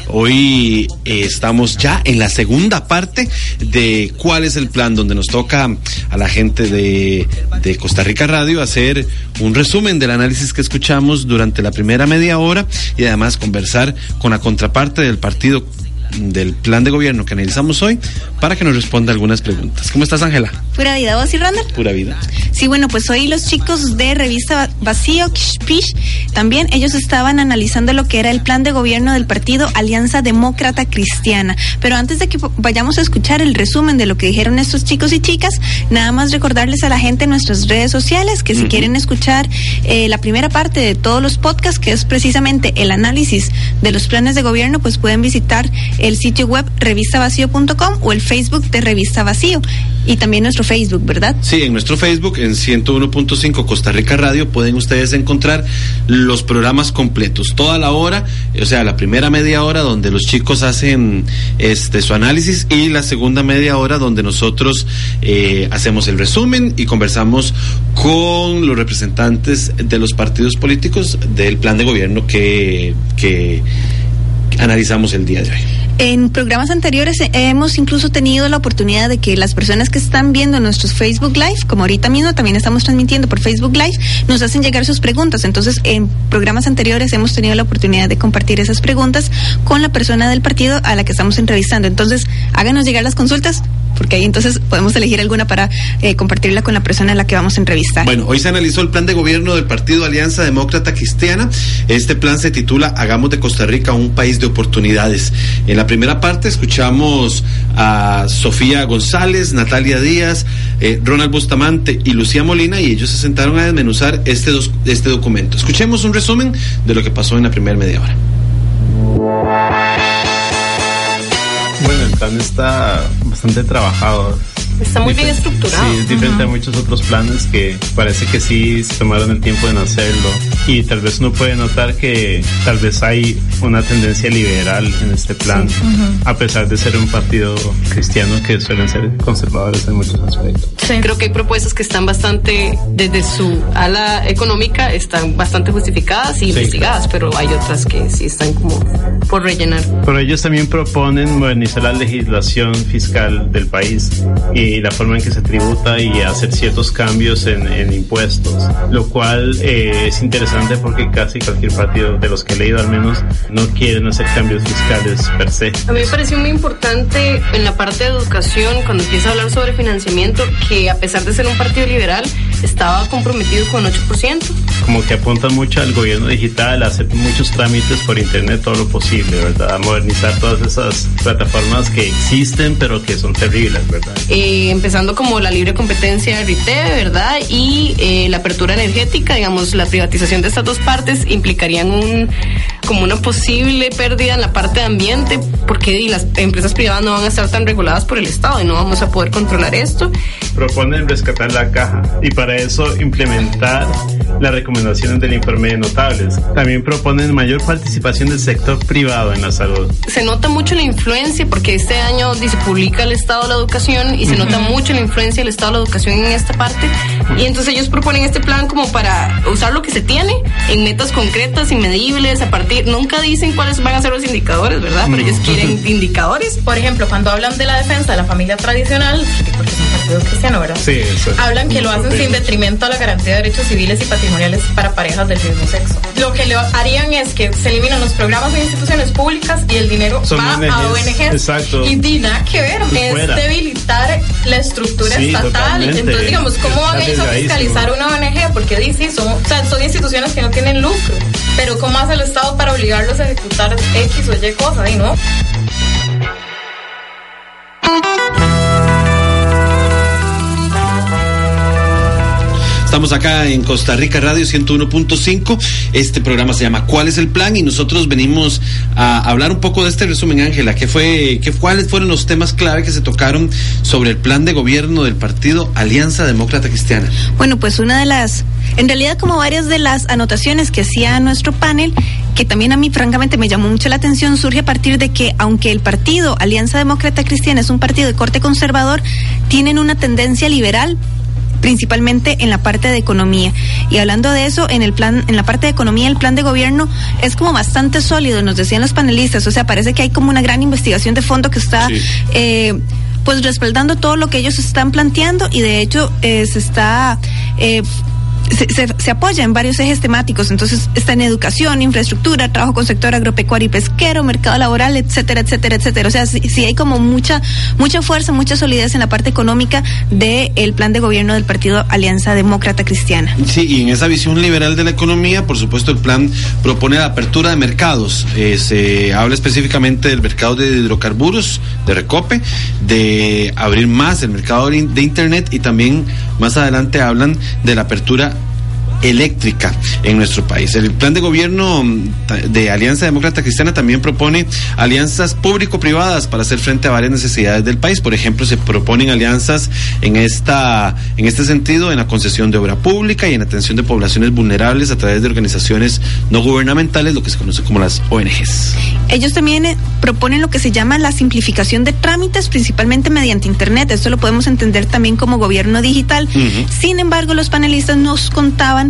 Hoy eh, estamos ya en la segunda parte de cuál es el plan, donde nos toca a la gente de, de Costa Rica Radio hacer un resumen del análisis que escuchamos durante la primera media hora y además conversar con la contraparte del partido del plan de gobierno que analizamos hoy para que nos responda algunas preguntas. ¿Cómo estás, Ángela? Pura vida, vos y Randall. Pura vida. Sí, bueno, pues hoy los chicos de revista Vacío, Kishpish, también ellos estaban analizando lo que era el plan de gobierno del partido Alianza Demócrata Cristiana. Pero antes de que vayamos a escuchar el resumen de lo que dijeron estos chicos y chicas, nada más recordarles a la gente en nuestras redes sociales que si uh -huh. quieren escuchar eh, la primera parte de todos los podcasts, que es precisamente el análisis de los planes de gobierno, pues pueden visitar el sitio web revistavacío.com o el Facebook de Revista Vacío y también nuestro Facebook, ¿verdad? Sí, en nuestro Facebook, en 101.5 Costa Rica Radio, pueden ustedes encontrar los programas completos, toda la hora, o sea, la primera media hora donde los chicos hacen este su análisis y la segunda media hora donde nosotros eh, hacemos el resumen y conversamos con los representantes de los partidos políticos del plan de gobierno que, que analizamos el día de hoy. En programas anteriores hemos incluso tenido la oportunidad de que las personas que están viendo nuestros Facebook Live, como ahorita mismo también estamos transmitiendo por Facebook Live, nos hacen llegar sus preguntas. Entonces, en programas anteriores hemos tenido la oportunidad de compartir esas preguntas con la persona del partido a la que estamos entrevistando. Entonces, háganos llegar las consultas, porque ahí entonces podemos elegir alguna para eh, compartirla con la persona a la que vamos a entrevistar. Bueno, hoy se analizó el plan de gobierno del Partido Alianza Demócrata Cristiana. Este plan se titula Hagamos de Costa Rica un país de oportunidades. En la primera parte escuchamos a Sofía González, Natalia Díaz, eh, Ronald Bustamante y Lucía Molina y ellos se sentaron a desmenuzar este, este documento. Escuchemos un resumen de lo que pasó en la primera media hora. Plan está bastante trabajado. Está muy bien estructurado. Sí, es diferente uh -huh. a muchos otros planes que parece que sí se tomaron el tiempo en hacerlo. Y tal vez uno puede notar que tal vez hay una tendencia liberal en este plan, sí. uh -huh. a pesar de ser un partido cristiano que suelen ser conservadores en muchos aspectos. Sí. Creo que hay propuestas que están bastante, desde su ala económica, están bastante justificadas y sí, investigadas, claro. pero hay otras que sí están como por rellenar. Pero ellos también proponen modernizar la legislación fiscal del país y la forma en que se tributa y hacer ciertos cambios en, en impuestos, lo cual eh, es interesante porque casi cualquier partido de los que he leído al menos no quieren hacer cambios fiscales per se. A mí me pareció muy importante en la parte de educación, cuando empieza a hablar sobre financiamiento, que a pesar de ser un partido liberal, estaba comprometido con 8%. Como que apunta mucho al gobierno digital, a hacer muchos trámites por internet, todo lo posible, ¿verdad? A modernizar todas esas plataformas que existen, pero que son terribles, ¿verdad? Eh, empezando como la libre competencia de RITE, ¿verdad? Y eh, la apertura energética, digamos, la privatización de estas dos partes implicarían un como una posible pérdida en la parte de ambiente, porque las empresas privadas no van a estar tan reguladas por el Estado y no vamos a poder controlar esto. Proponen rescatar la caja y para eso implementar las recomendaciones del informe de notables. También proponen mayor participación del sector privado en la salud. Se nota mucho la influencia, porque este año se publica el Estado de la Educación y se nota mucho la influencia del Estado de la Educación en esta parte. Y entonces ellos proponen este plan como para usar lo que se tiene en metas concretas y medibles a partir. Nunca dicen cuáles van a ser los indicadores, ¿verdad? Pero ellos quieren *laughs* indicadores. Por ejemplo, cuando hablan de la defensa de la familia tradicional, porque es un partido cristiano, ¿verdad? Sí, eso es. Hablan que lo hacen sin detrimento a la garantía de derechos civiles y patrimoniales para parejas del mismo sexo. Lo que le harían es que se eliminan los programas de instituciones públicas y el dinero Son va a ONGs, exacto. Y nada que ver, es Fuera. debilitar la estructura Sí, estatal. totalmente. Entonces, digamos, ¿cómo van ellos a fiscalizar una ONG? Porque di, sí, son, o sea, son instituciones que no tienen lucro. Pero ¿cómo hace el Estado para obligarlos a ejecutar X o Y cosas? Y no. Estamos acá en Costa Rica Radio 101.5. Este programa se llama ¿Cuál es el plan? Y nosotros venimos a hablar un poco de este resumen, Ángela. ¿Qué fue, qué, ¿Cuáles fueron los temas clave que se tocaron sobre el plan de gobierno del partido Alianza Demócrata Cristiana? Bueno, pues una de las, en realidad como varias de las anotaciones que hacía nuestro panel, que también a mí francamente me llamó mucho la atención, surge a partir de que aunque el partido Alianza Demócrata Cristiana es un partido de corte conservador, tienen una tendencia liberal principalmente en la parte de economía. Y hablando de eso, en el plan, en la parte de economía, el plan de gobierno es como bastante sólido, nos decían los panelistas. O sea, parece que hay como una gran investigación de fondo que está Sí. eh, pues respaldando todo lo que ellos están planteando y de hecho eh, se está eh, se, se- apoya en varios ejes temáticos, entonces está en educación, infraestructura, trabajo con sector agropecuario y pesquero, mercado laboral, etcétera, etcétera, etcétera. O sea, sí, sí hay como mucha, mucha fuerza, mucha solidez en la parte económica del plan de gobierno del Partido Alianza Demócrata Cristiana. Sí, y en esa visión liberal de la economía, por supuesto, el plan propone la apertura de mercados. Eh, se habla específicamente del mercado de hidrocarburos, de recope, de abrir más el mercado de de Internet y también más adelante hablan de la apertura eléctrica en nuestro país. El plan de gobierno mm, de Alianza Demócrata Cristiana también propone alianzas público-privadas para hacer frente a varias necesidades del país. Por ejemplo, se proponen alianzas en esta en este sentido en la concesión de obra pública y en atención de poblaciones vulnerables a través de organizaciones no gubernamentales, lo que se conoce como las ONGs. Ellos también eh, proponen lo que se llama la simplificación de trámites, principalmente mediante Internet. Esto lo podemos entender también como gobierno digital. Sin embargo, los panelistas nos contaban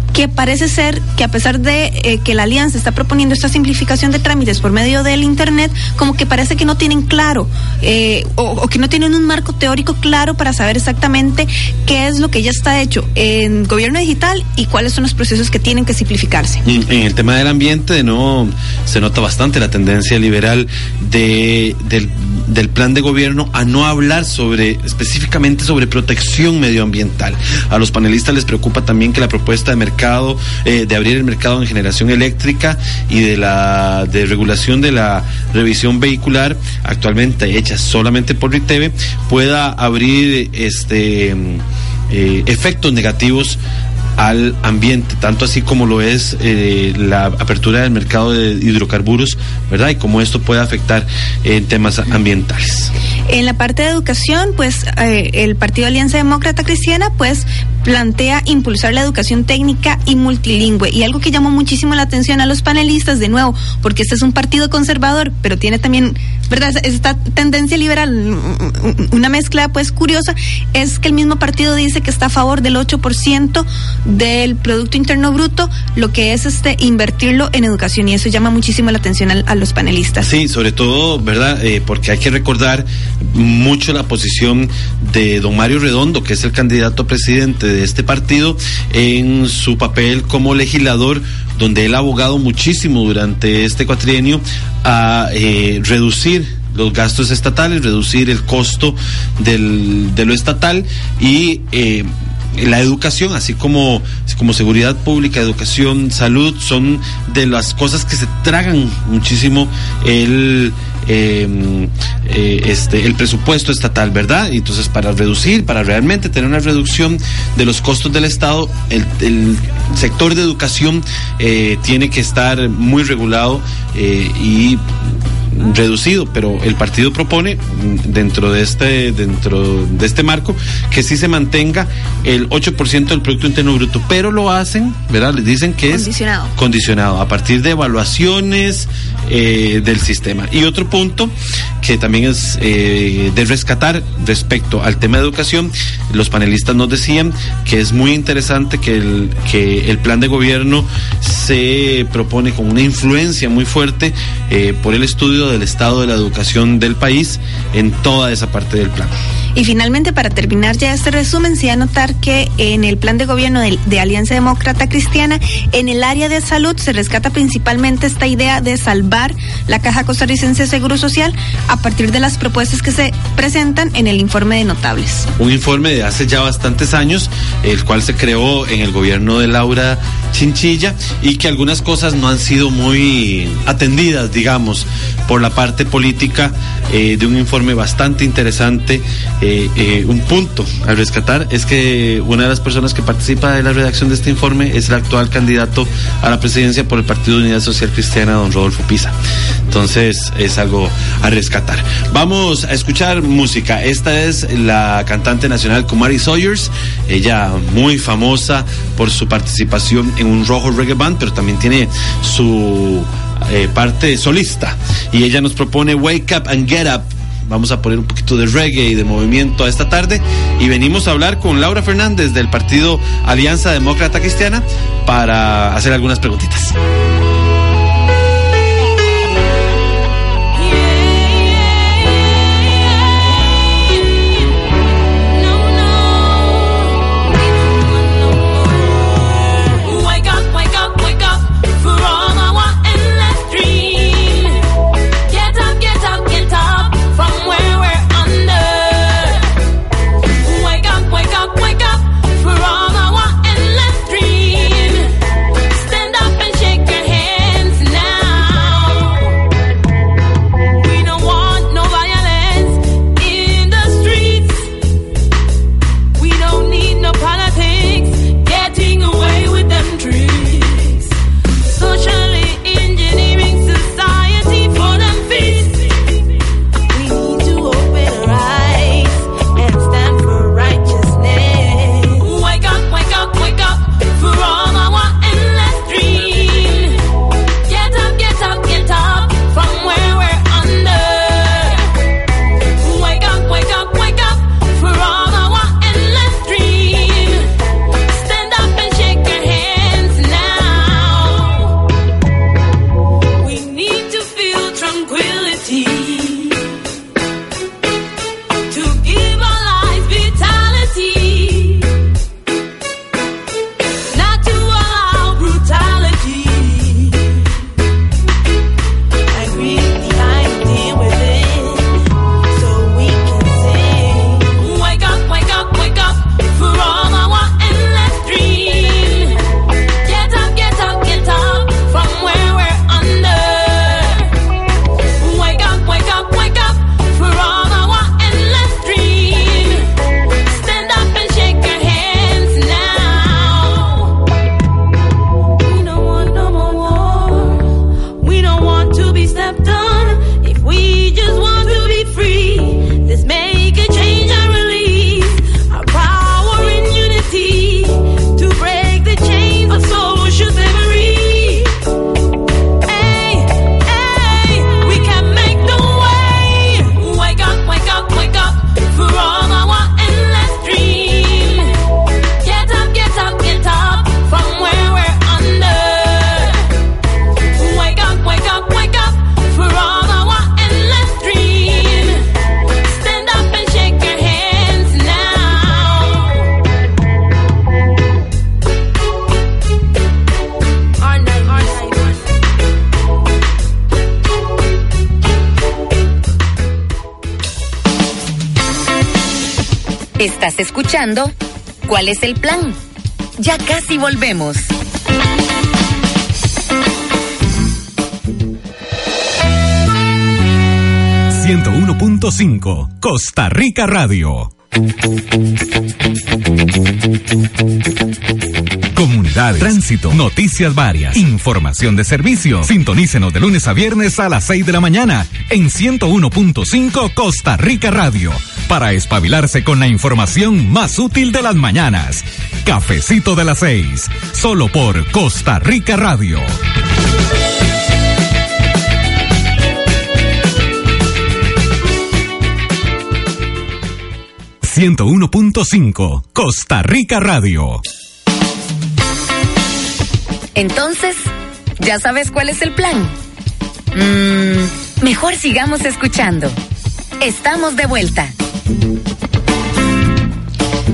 que parece ser que a pesar de eh, que la alianza está proponiendo esta simplificación de trámites por medio del Internet, como que parece que no tienen claro eh, o, que no tienen un marco teórico claro para saber exactamente qué es lo que ya está hecho en gobierno digital y cuáles son los procesos que tienen que simplificarse. En el tema del ambiente, nuevo, se nota bastante la tendencia liberal de, del, del plan de gobierno a no hablar sobre específicamente sobre protección medioambiental. A los panelistas les preocupa también que la propuesta de mercado, eh, de abrir el mercado en generación eléctrica y de la de regulación de la revisión vehicular, actualmente hecha solamente por RITEVE, pueda abrir este mm, eh, efectos negativos al ambiente, tanto así como lo es eh, la apertura del mercado de hidrocarburos, ¿verdad? Y cómo esto puede afectar en temas ambientales. En la parte de educación, pues el Partido Alianza Demócrata Cristiana, pues plantea impulsar la educación técnica y multilingüe. Y algo que llamó muchísimo la atención a los panelistas, de nuevo, porque este es un partido conservador, pero tiene también, ¿verdad? Esta tendencia liberal, una mezcla pues curiosa, es que el mismo partido dice que está a favor del 8% del Producto Interno Bruto, lo que es este invertirlo en educación. Y eso llama muchísimo la atención a, a los panelistas. Sí, sobre todo, ¿verdad? Eh, porque hay que recordar mucho la posición de don Mario Redondo, que es el candidato a presidente de este partido, en su papel como legislador, donde él ha abogado muchísimo durante este cuatrienio a eh, reducir los gastos estatales, reducir el costo del, de lo estatal y eh, la educación, así como, como seguridad pública, educación, salud, son de las cosas que se tragan muchísimo el, eh, eh, este, el presupuesto estatal, ¿verdad? Y entonces para reducir, para realmente tener una reducción de los costos del Estado, el, el sector de educación eh, tiene que estar muy regulado eh, y reducido, pero el partido propone mm, dentro de este dentro de este marco que sí se mantenga el 8% del producto interno bruto, pero lo hacen, ¿verdad? Les dicen que es Condicionado. condicionado a partir de evaluaciones eh, del sistema. Y otro punto que también es eh, de rescatar respecto al tema de educación, los panelistas nos decían que es muy interesante que el, que el plan de gobierno se propone con una influencia muy fuerte eh, por el estudio del estado de la educación del país en toda esa parte del plan. Y finalmente, para terminar ya este resumen, sí anotar que en el plan de gobierno de, de, Alianza Demócrata Cristiana, en el área de salud se rescata principalmente esta idea de salvar la Caja Costarricense de Seguro Social a partir de las propuestas que se presentan en el informe de notables. Un informe de hace ya bastantes años, el cual se creó en el gobierno de Laura Chinchilla y que algunas cosas no han sido muy atendidas, digamos, por la parte política eh, de un informe bastante interesante. Eh, eh, un punto al rescatar es que una de las personas que participa de la redacción de este informe es el actual candidato a la presidencia por el Partido de Unidad Social Cristiana, don Rodolfo Pisa. Entonces es algo a rescatar. Vamos a escuchar música. Esta es la cantante nacional Kumari Sawyers, ella muy famosa por su participación en un rojo reggae band, pero también tiene su eh, parte solista. Y ella nos propone Wake Up and Get Up vamos a poner un poquito de reggae y de movimiento a esta tarde y venimos a hablar con Laura Fernández del partido Alianza Demócrata Cristiana para hacer algunas preguntitas. Estás escuchando ¿Cuál es el plan? Ya casi volvemos. ...101.5... Costa Rica Radio. comunidades, tránsito, noticias varias, información de servicio. Sintonícenos de lunes a viernes a las 6 de la mañana en 101.5 Costa Rica Radio para espabilarse con la información más útil de las mañanas. Cafecito de las 6, solo por Costa Rica Radio. 101.5 Costa Rica Radio. Entonces, ¿ya sabes cuál es el plan? Mmm, mejor sigamos escuchando. Estamos de vuelta.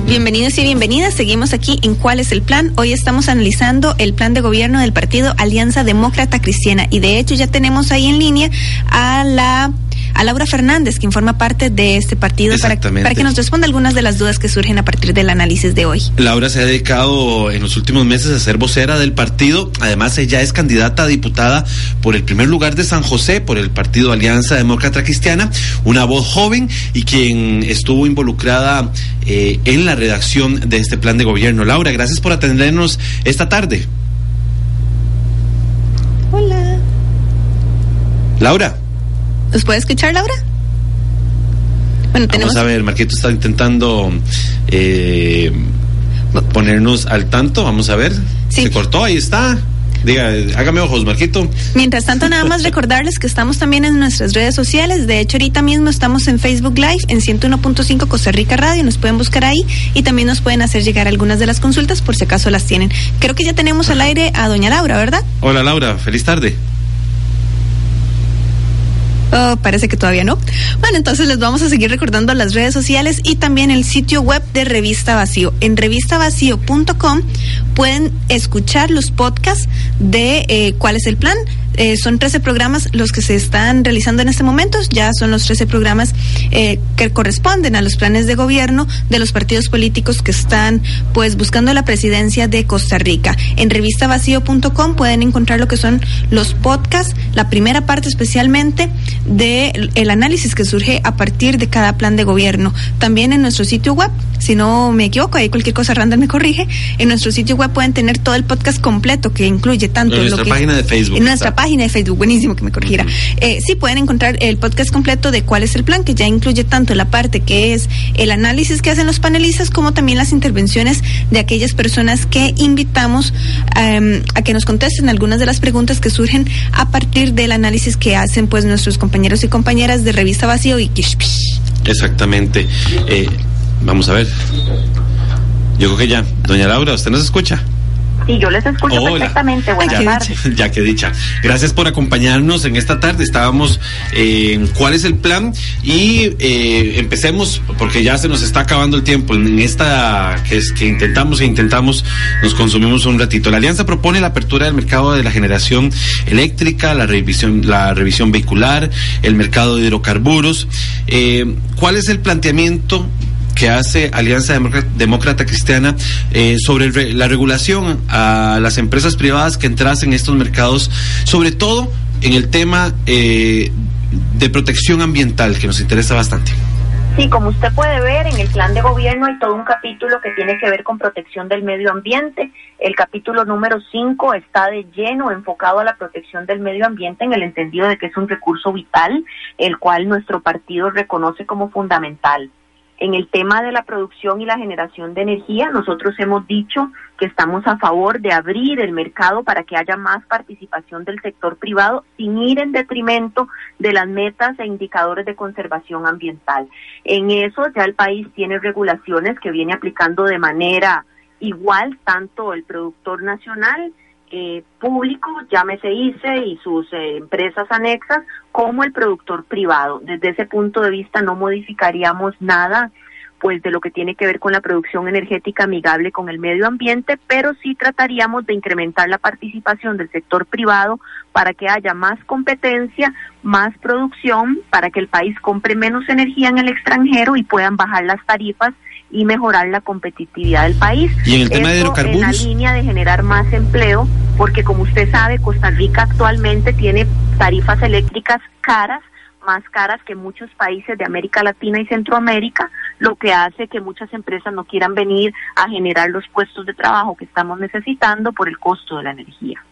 Bienvenidos y bienvenidas. Seguimos aquí en ¿Cuál es el plan? Hoy estamos analizando el plan de gobierno del partido Alianza Demócrata Cristiana y de hecho ya tenemos ahí en línea a la a Laura Fernández, quien forma parte de este partido, para, para, que nos responda algunas de las dudas que surgen a partir del análisis de hoy. Laura se ha dedicado en los últimos meses a ser vocera del partido. Además, ella es candidata a diputada por el primer lugar de San José, por el partido Alianza Demócrata Cristiana, una voz joven y quien estuvo involucrada eh, en la redacción de este plan de gobierno. Laura, gracias por atendernos esta tarde. Hola. Laura. ¿Nos puede escuchar, Laura? Bueno, tenemos... Vamos a ver, Marquito está intentando eh, ponernos al tanto. Vamos a ver. Se cortó, ahí está. Diga, hágame ojos, Marquito. Mientras tanto, nada más *laughs* recordarles que estamos también en nuestras redes sociales. De hecho, ahorita mismo estamos en Facebook Live en 101.5 Costa Rica Radio. Nos pueden buscar ahí y también nos pueden hacer llegar algunas de las consultas por si acaso las tienen. Creo que ya tenemos al aire a doña Laura, ¿verdad? Hola, Laura. Feliz tarde. Oh, parece que todavía no. Bueno, entonces les vamos a seguir recordando las redes sociales y también el sitio web de Revista Vacío. En revistavacío.com pueden escuchar los podcasts de eh, cuál es el plan, eh, son 13 programas los que se están realizando en este momento, ya son los 13 programas eh, que corresponden a los planes de gobierno de los partidos políticos que están pues buscando la presidencia de Costa Rica. En revistavacío.com pueden encontrar lo que son los podcasts, la primera parte especialmente de el análisis que surge a partir de cada plan de gobierno. También en nuestro sitio web, si no me equivoco, ahí cualquier cosa random me corrige, en nuestro sitio web pueden tener todo el podcast completo que incluye tanto en nuestra página de Facebook. En nuestra página página de Facebook, buenísimo que me corrigiera. Eh, sí, pueden encontrar el podcast completo de cuál es el plan, que ya incluye tanto la parte que es el análisis que hacen los panelistas, como también las intervenciones de aquellas personas que invitamos em, a que nos contesten algunas de las preguntas que surgen a partir del análisis que hacen pues nuestros compañeros y compañeras de Revista Vacío y Kishpish. Exactamente. Eh, vamos a ver. Yo creo que ya. Doña Laura, ¿usted nos escucha? Sí, yo les escucho perfectamente. Buenas tardes. *laughs* Ya que dicha. Gracias por acompañarnos en esta tarde. Estábamos en cuál es el plan y eh, empecemos porque ya se nos está acabando el tiempo. En esta que es que intentamos e intentamos nos consumimos un ratito. La alianza propone la apertura del mercado de la generación eléctrica, la revisión, la revisión vehicular, el mercado de hidrocarburos. Eh, ¿Cuál es el planteamiento que hace Alianza Demócrata Cristiana eh, sobre la regulación a las empresas privadas que entrasen en estos mercados, sobre todo en el tema eh, de protección ambiental, que nos interesa bastante. Sí, como usted puede ver, en el plan de gobierno hay todo un capítulo que tiene que ver con protección del medio ambiente. El capítulo número 5 está de lleno enfocado a la protección del medio ambiente en el entendido de que es un recurso vital, el cual nuestro partido reconoce como fundamental. En el tema de la producción y la generación de energía, nosotros hemos dicho que estamos a favor de abrir el mercado para que haya más participación del sector privado sin ir en detrimento de las metas e indicadores de conservación ambiental. En eso ya el país tiene regulaciones que viene aplicando de manera igual tanto el productor nacional eh, público, llámese ICE y sus eh, empresas anexas, como el productor privado. Desde ese punto de vista no modificaríamos nada pues de lo que tiene que ver con la producción energética amigable con el medio ambiente, pero sí trataríamos de incrementar la participación del sector privado para que haya más competencia, más producción, para que el país compre menos energía en el extranjero y puedan bajar las tarifas y mejorar la competitividad del país. Y en el tema de hidrocarburos. En la línea de generar más empleo, porque como usted sabe, Costa Rica actualmente tiene tarifas eléctricas caras más caras que muchos países de América Latina y Centroamérica, lo que hace que muchas empresas no quieran venir a generar los puestos de trabajo que estamos necesitando por el costo de la energía.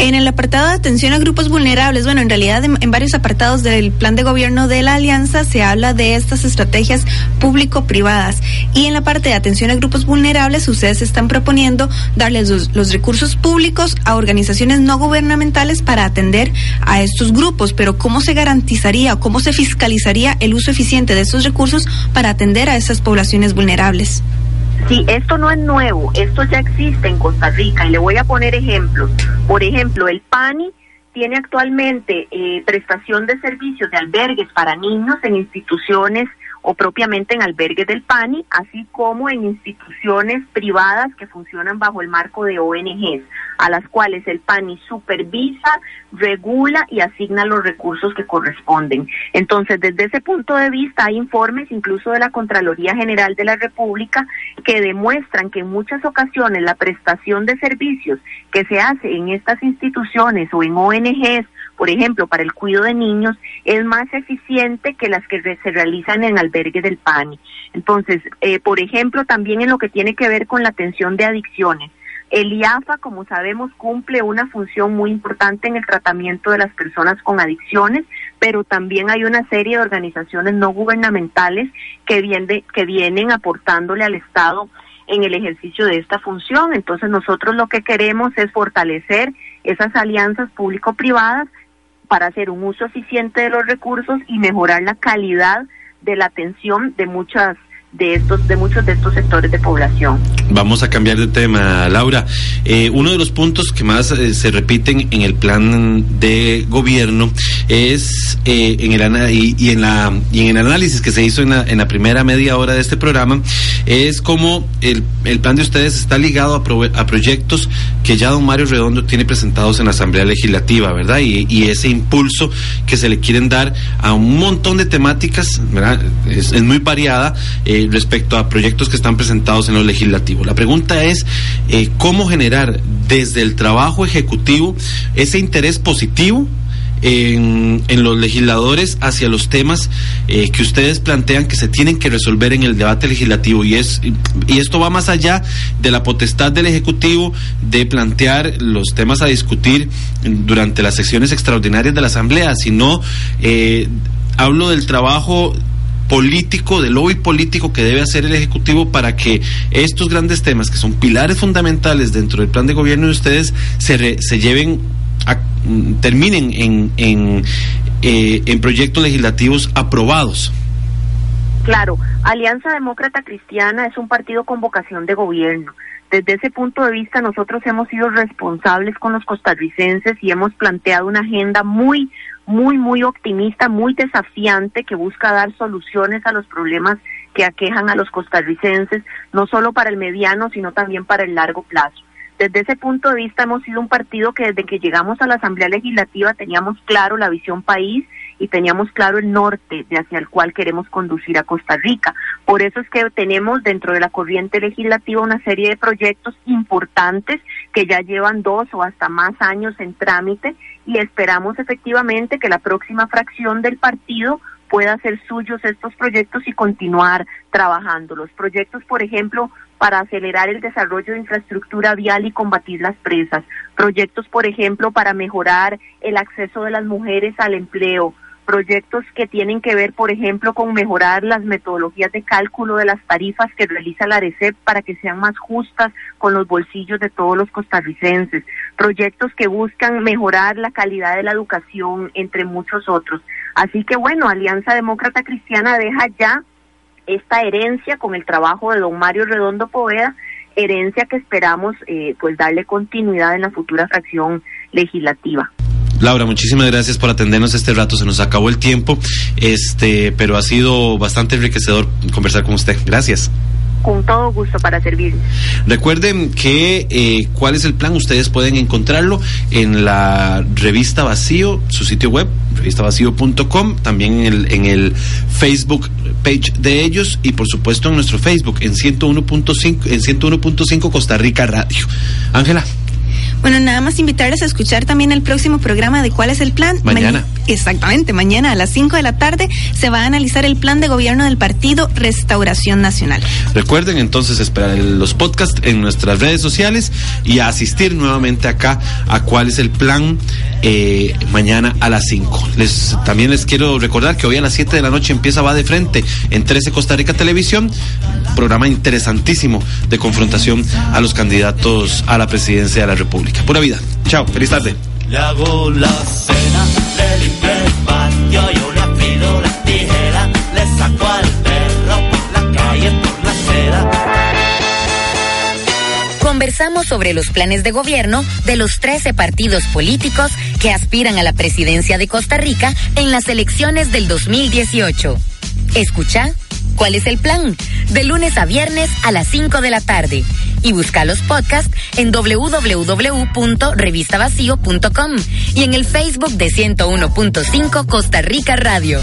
En el apartado de atención a grupos vulnerables, bueno, en realidad en, varios apartados del plan de gobierno de la alianza se habla de estas estrategias público-privadas. Y en la parte de atención a grupos vulnerables, ustedes están proponiendo darles los, recursos públicos a organizaciones no gubernamentales para atender a estos grupos. Pero ¿cómo se garantizaría o cómo se fiscalizaría el uso eficiente de estos recursos para atender a esas poblaciones vulnerables? Sí, esto no es nuevo, esto ya existe en Costa Rica y le voy a poner ejemplos. Por ejemplo, el PANI tiene actualmente eh, prestación de servicios de albergues para niños en instituciones o propiamente en albergues del PANI, así como en instituciones privadas que funcionan bajo el marco de ONGs, a las cuales el PANI supervisa, regula y asigna los recursos que corresponden. Entonces, desde ese punto de vista, hay informes incluso de la Contraloría General de la República que demuestran que en muchas ocasiones la prestación de servicios que se hace en estas instituciones o en ONGs por ejemplo, para el cuidado de niños, es más eficiente que las que se realizan en albergue del PANI. Entonces, eh, por ejemplo, también en lo que tiene que ver con la atención de adicciones. El IAFA, como sabemos, cumple una función muy importante en el tratamiento de las personas con adicciones, pero también hay una serie de organizaciones no gubernamentales que, que vienen aportándole al Estado en el ejercicio de esta función. Entonces nosotros lo que queremos es fortalecer esas alianzas público-privadas para hacer un uso eficiente de los recursos y mejorar la calidad de la atención de muchas de estos de muchos de estos sectores de población. Vamos a cambiar de tema, Laura. Eh, uno de los puntos que más eh, se repiten en el plan de gobierno es eh, en el y, en el análisis que se hizo en la, en la primera media hora de este programa es como el, plan de ustedes está ligado a, a, proyectos que ya don Mario Redondo tiene presentados en la Asamblea Legislativa, ¿verdad? Y, ese impulso que se le quieren dar a un montón de temáticas, ¿verdad? Es, muy variada. Respecto a proyectos que están presentados en lo legislativo. La pregunta es eh, cómo generar desde el trabajo ejecutivo ese interés positivo en, los legisladores hacia los temas eh, que ustedes plantean que se tienen que resolver en el debate legislativo y es y esto va más allá de la potestad del ejecutivo de plantear los temas a discutir durante las sesiones extraordinarias de la asamblea sino eh, hablo del trabajo político, de lobby político que debe hacer el Ejecutivo para que estos grandes temas, que son pilares fundamentales dentro del plan de gobierno de ustedes, se, se lleven terminen en, en, eh, en proyectos legislativos aprobados. Claro, Alianza Demócrata Cristiana es un partido con vocación de gobierno. Desde ese punto de vista, nosotros hemos sido responsables con los costarricenses y hemos planteado una agenda muy, muy, muy optimista, muy desafiante, que busca dar soluciones a los problemas que aquejan a los costarricenses, no solo para el mediano, sino también para el largo plazo. Desde ese punto de vista hemos sido un partido que desde que llegamos a la Asamblea Legislativa teníamos claro la visión país y teníamos claro el norte de hacia el cual queremos conducir a Costa Rica. Por eso es que tenemos dentro de la corriente legislativa una serie de proyectos importantes que ya llevan dos o hasta más años en trámite y esperamos efectivamente que la próxima fracción del partido pueda hacer suyos estos proyectos y continuar trabajando. Los proyectos, por ejemplo, para acelerar el desarrollo de infraestructura vial y combatir las presas. Proyectos, por ejemplo, para mejorar el acceso de las mujeres al empleo proyectos que tienen que ver, por ejemplo, con mejorar las metodologías de cálculo de las tarifas que realiza la ARECEP para que sean más justas con los bolsillos de todos los costarricenses, proyectos que buscan mejorar la calidad de la educación, entre muchos otros. Así que bueno, Alianza Demócrata Cristiana deja ya esta herencia con el trabajo de don Mario Redondo Poveda, herencia que esperamos eh, pues darle continuidad en la futura fracción legislativa. Laura, muchísimas gracias por atendernos este rato. Se nos acabó el tiempo, este, pero ha sido bastante enriquecedor conversar con usted. Gracias. Con todo gusto para servir. Recuerden que eh, cuál es el plan, ustedes pueden encontrarlo en la revista Vacío, su sitio web, revistavacío.com, también en el, en el Facebook page de ellos y por supuesto en nuestro Facebook en 101.5 en 101.5 Costa Rica Radio. Ángela. Bueno, nada más invitarles a escuchar también el próximo programa de cuál es el plan. Mañana. exactamente, mañana a las 5 de la tarde se va a analizar el plan de gobierno del partido Restauración Nacional. Recuerden entonces esperar los podcasts en nuestras redes sociales y asistir nuevamente acá a cuál es el plan eh, mañana a las 5. Les, también les quiero recordar que hoy a las 7 de la noche empieza Va de Frente en 13 Costa Rica Televisión, programa interesantísimo de confrontación a los candidatos a la presidencia de la República. Pura vida. Chao, feliz tarde. Le hago la cena, le Conversamos sobre los planes de gobierno de los 13 partidos políticos que aspiran a la presidencia de Costa Rica en las elecciones del 2018. Escucha ¿Cuál es el plan? De lunes a viernes a las 5 de la tarde. Y busca los podcasts en www.revistavacío.com y en el Facebook de 101.5 Costa Rica Radio.